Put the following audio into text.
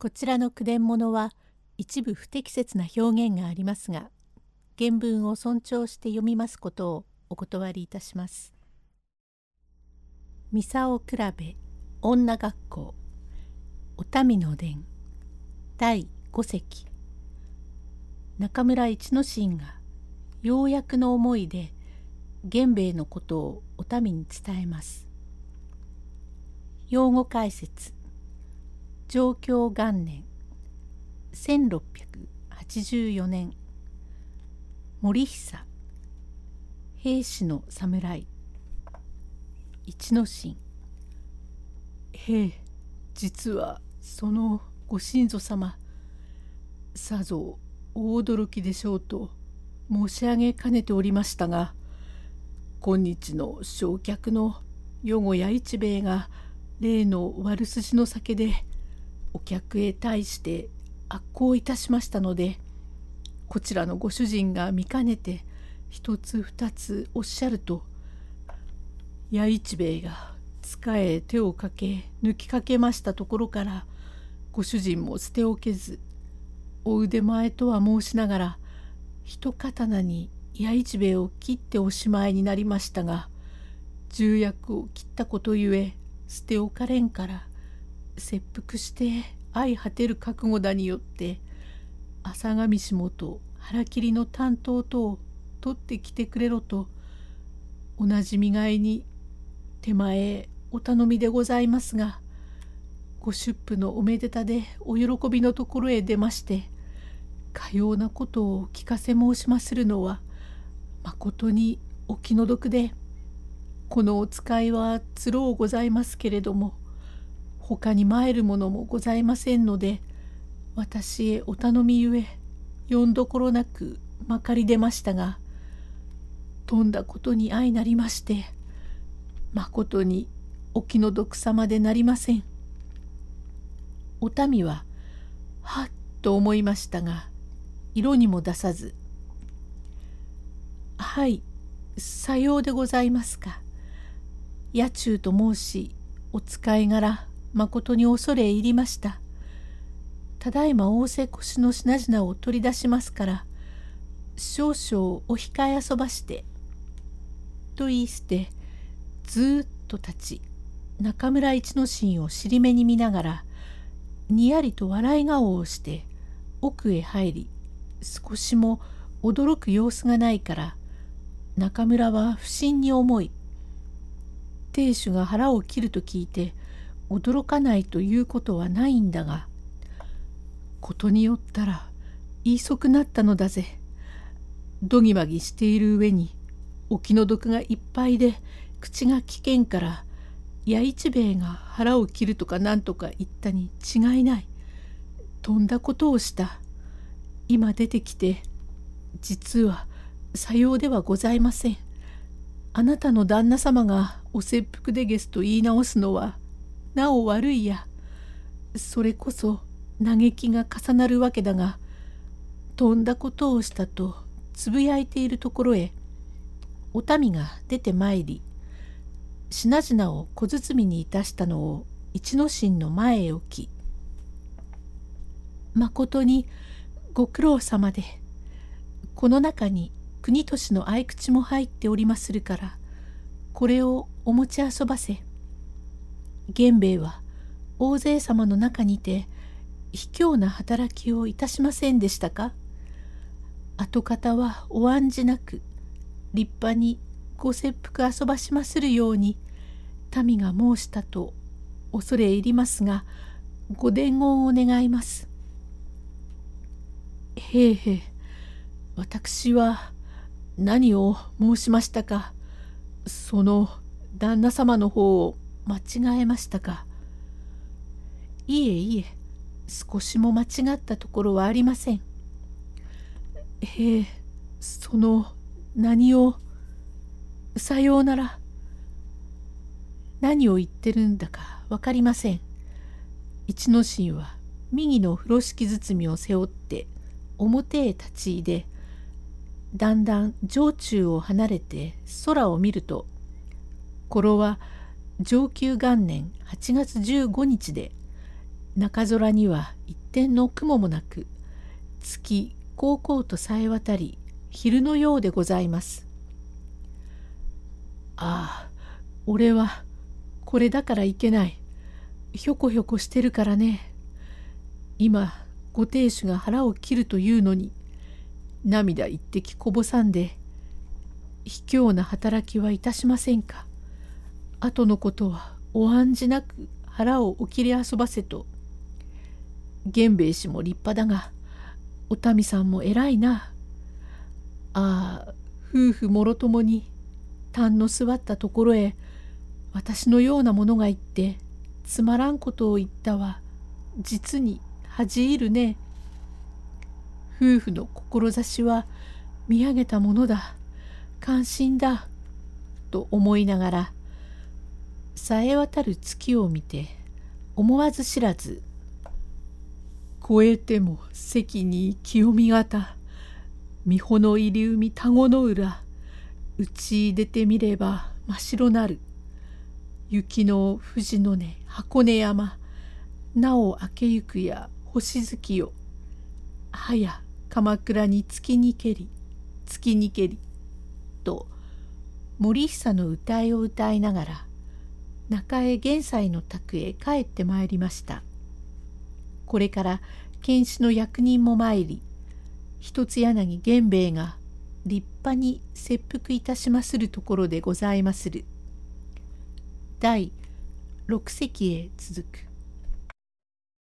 こちらの句伝物は一部不適切な表現がありますが原文を尊重して読みますことをお断りいたします。三竿比べ女学校お民の伝第五席中村一之進がようやくの思いで源兵衛のことをお民に伝えます。用語解説上京元年1684年森久兵士の侍一之進。兵実はそのご親祖様さぞ大驚きでしょうと申し上げかねておりましたが今日の焼却の余後や一兵衛が例の悪筋の酒でお客へ対して悪行いたしましたのでこちらのご主人が見かねて一つ二つおっしゃると弥一兵衛が塚へ手をかけ抜きかけましたところからご主人も捨ておけずお腕前とは申しながら一刀に弥一兵衛を切っておしまいになりましたが重役を切ったことゆえ捨ておかれんから切腹して相果てる覚悟だによって朝上下と腹切りの担当とを取ってきてくれろと同じ見がいに手前お頼みでございますがご出府のおめでたでお喜びのところへ出ましてかようなことをお聞かせ申しまするのはまことにお気の毒でこのお使いはつろうございますけれども他に参るものもございませんので私へお頼みゆえよんどころなくまかり出ましたがとんだことに相なりましてまことにお気の毒様でなりません。お民ははっと思いましたが色にも出さず「はいさようでございますか。野中と申しお使い柄まことに恐れ入りました。ただいま仰せ腰の品々を取り出しますから少々お控え遊ばして」と言い捨てずっと立ち中村一之進を尻目に見ながらにやりと笑い顔をして奥へ入り少しも驚く様子がないから中村は不審に思い亭主が腹を切ると聞いて驚かないということはないんだがことによったら言いそくなったのだぜ。どぎまぎしている上にお気の毒がいっぱいで口が危険から弥一兵衛が腹を切るとか何とか言ったに違いない。とんだことをした。今出てきて実はさようではございません。あなたの旦那様がお切腹でゲスと言い直すのはなお悪いや。それこそ嘆きが重なるわけだがとんだことをしたとつぶやいているところへお民が出てまいり品々を小包にいたしたのを一之進の前へ置き「まことにご苦労様でこの中に国俊の合口も入っておりまするからこれをお持ち遊ばせ源兵衛は大勢様の中にて卑怯な働きをいたしませんでしたか？跡形はお案じなく立派にご切腹遊ばしまするように民が申したと恐れ入りますがご伝言を願います。へえへえ私は何を申しましたか？その旦那様の方を間違えましたかいえいえ少しも間違ったところはありません。へえその何をさようなら何を言ってるんだか分かりません。一之進は右の風呂敷包みを背負って表へ立ち入れだんだん城中を離れて空を見ると頃は上級元年8月15日で中空には一点の雲もなく月こうこうとさえ渡り昼のようでございます。ああ俺はこれだからいけない。ひょこひょこしてるからね。今ご亭主が腹を切るというのに涙一滴こぼさんで卑怯な働きはいたしませんか。後のことはお案じなく腹をおきり遊ばせと。源兵衛氏も立派だがお民さんも偉いな。ああ夫婦もろともに痰の座ったところへ私のようなものが言ってつまらんことを言ったは実に恥じるね。夫婦の志は見上げたものだ。関心だ。と思いながらさえ渡る月を見て思わず知らず「超えても関に清見方美穂の入り海田子の浦打ち出てみれば真っ白なる。雪の富士の根箱根山なお明けゆくや星月よはや鎌倉に月にけり月にけり」と森久の歌いを歌いながら中江玄斎の宅へ帰ってまいりました。これから検視の役人も参り一つ柳源兵衛が立派に切腹いたしまするところでございまする。第六席へ続く。